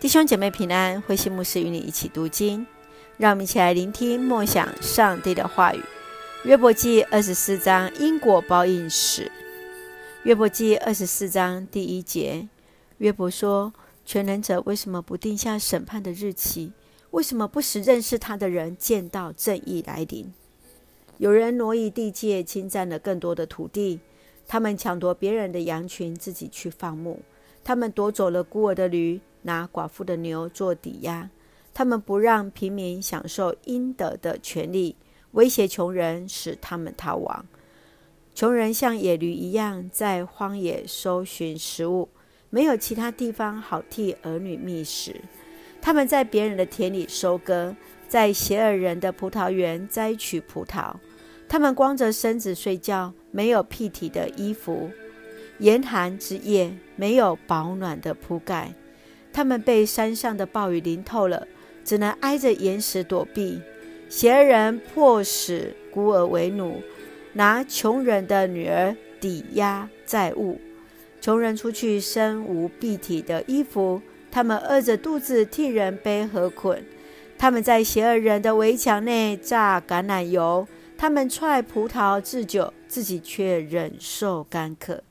弟兄姐妹平安，慧馨牧师与你一起读经，让我们一起来聆听默想上帝的话语。约伯记二十四章因果报应史。约伯记二十四章第一节，约伯说：“全能者为什么不定下审判的日期？为什么不使认识他的人见到正义来临？”有人挪移地界，侵占了更多的土地，他们抢夺别人的羊群，自己去放牧。他们夺走了孤儿的驴。拿寡妇的牛做抵押，他们不让平民享受应得的权利，威胁穷人，使他们逃亡。穷人像野驴一样，在荒野搜寻食物，没有其他地方好替儿女觅食。他们在别人的田里收割，在邪恶人的葡萄园摘取葡萄。他们光着身子睡觉，没有屁体的衣服。严寒之夜，没有保暖的铺盖。他们被山上的暴雨淋透了，只能挨着岩石躲避。邪恶人迫使孤儿为奴，拿穷人的女儿抵押债务。穷人出去身无蔽体的衣服，他们饿着肚子替人背和捆。他们在邪恶人的围墙内榨橄榄油，他们踹葡萄制酒，自己却忍受干渴。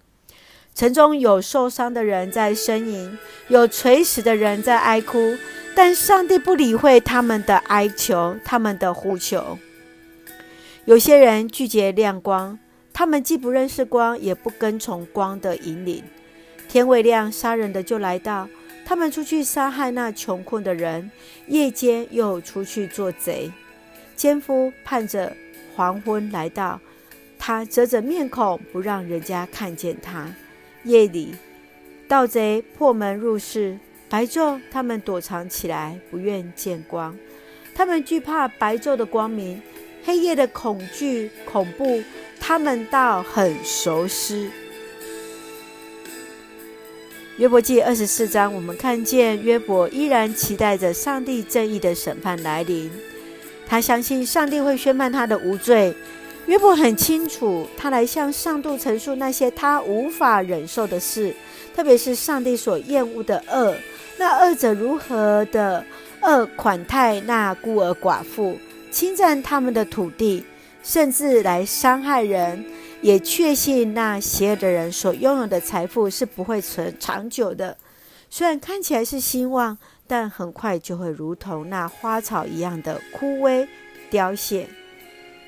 城中有受伤的人在呻吟，有垂死的人在哀哭，但上帝不理会他们的哀求，他们的呼求。有些人拒绝亮光，他们既不认识光，也不跟从光的引领。天未亮，杀人的就来到，他们出去杀害那穷困的人，夜间又出去做贼。奸夫盼着黄昏来到，他遮着面孔，不让人家看见他。夜里，盗贼破门入室；白昼，他们躲藏起来，不愿见光。他们惧怕白昼的光明，黑夜的恐惧恐怖，他们倒很熟悉。约伯记二十四章，我们看见约伯依然期待着上帝正义的审判来临，他相信上帝会宣判他的无罪。约伯很清楚，他来向上帝陈述那些他无法忍受的事，特别是上帝所厌恶的恶。那恶者如何的恶款待那孤儿寡妇，侵占他们的土地，甚至来伤害人，也确信那邪恶的人所拥有的财富是不会存长久的。虽然看起来是兴旺，但很快就会如同那花草一样的枯萎凋谢。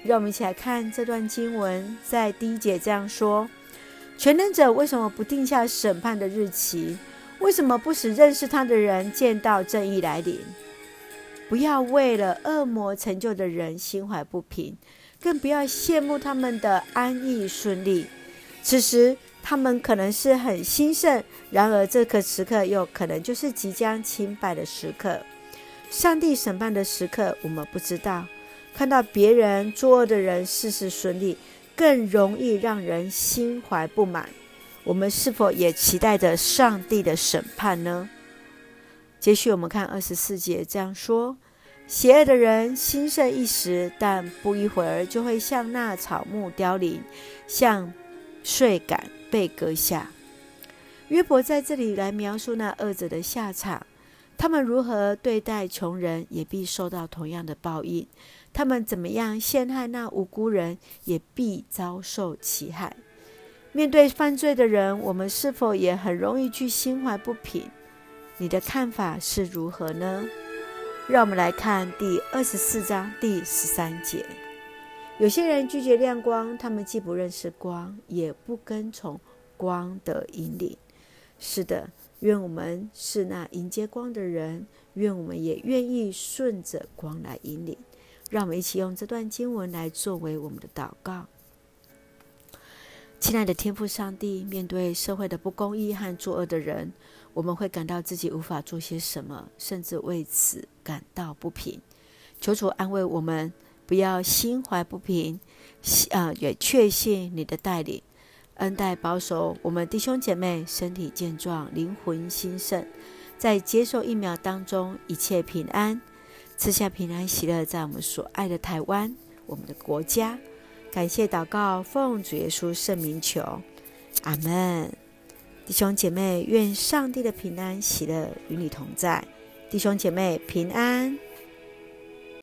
让我们一起来看这段经文，在第一节这样说：全能者为什么不定下审判的日期？为什么不使认识他的人见到正义来临？不要为了恶魔成就的人心怀不平，更不要羡慕他们的安逸顺利。此时他们可能是很兴盛，然而这个时刻又可能就是即将倾败的时刻。上帝审判的时刻，我们不知道。看到别人作恶的人事事顺利，更容易让人心怀不满。我们是否也期待着上帝的审判呢？接续我们看二十四节这样说：邪恶的人兴盛一时，但不一会儿就会像那草木凋零，像穗稈被割下。约伯在这里来描述那恶者的下场，他们如何对待穷人，也必受到同样的报应。他们怎么样陷害那无辜人，也必遭受其害。面对犯罪的人，我们是否也很容易去心怀不平？你的看法是如何呢？让我们来看第二十四章第十三节。有些人拒绝亮光，他们既不认识光，也不跟从光的引领。是的，愿我们是那迎接光的人，愿我们也愿意顺着光来引领。让我们一起用这段经文来作为我们的祷告。亲爱的天父上帝，面对社会的不公义和作恶的人，我们会感到自己无法做些什么，甚至为此感到不平。求主安慰我们，不要心怀不平，啊，也确信你的带领，恩待保守我们弟兄姐妹身体健壮，灵魂兴盛，在接受疫苗当中一切平安。赐下平安喜乐，在我们所爱的台湾，我们的国家。感谢祷告，奉主耶稣圣名求，阿门。弟兄姐妹，愿上帝的平安喜乐与你同在。弟兄姐妹平安。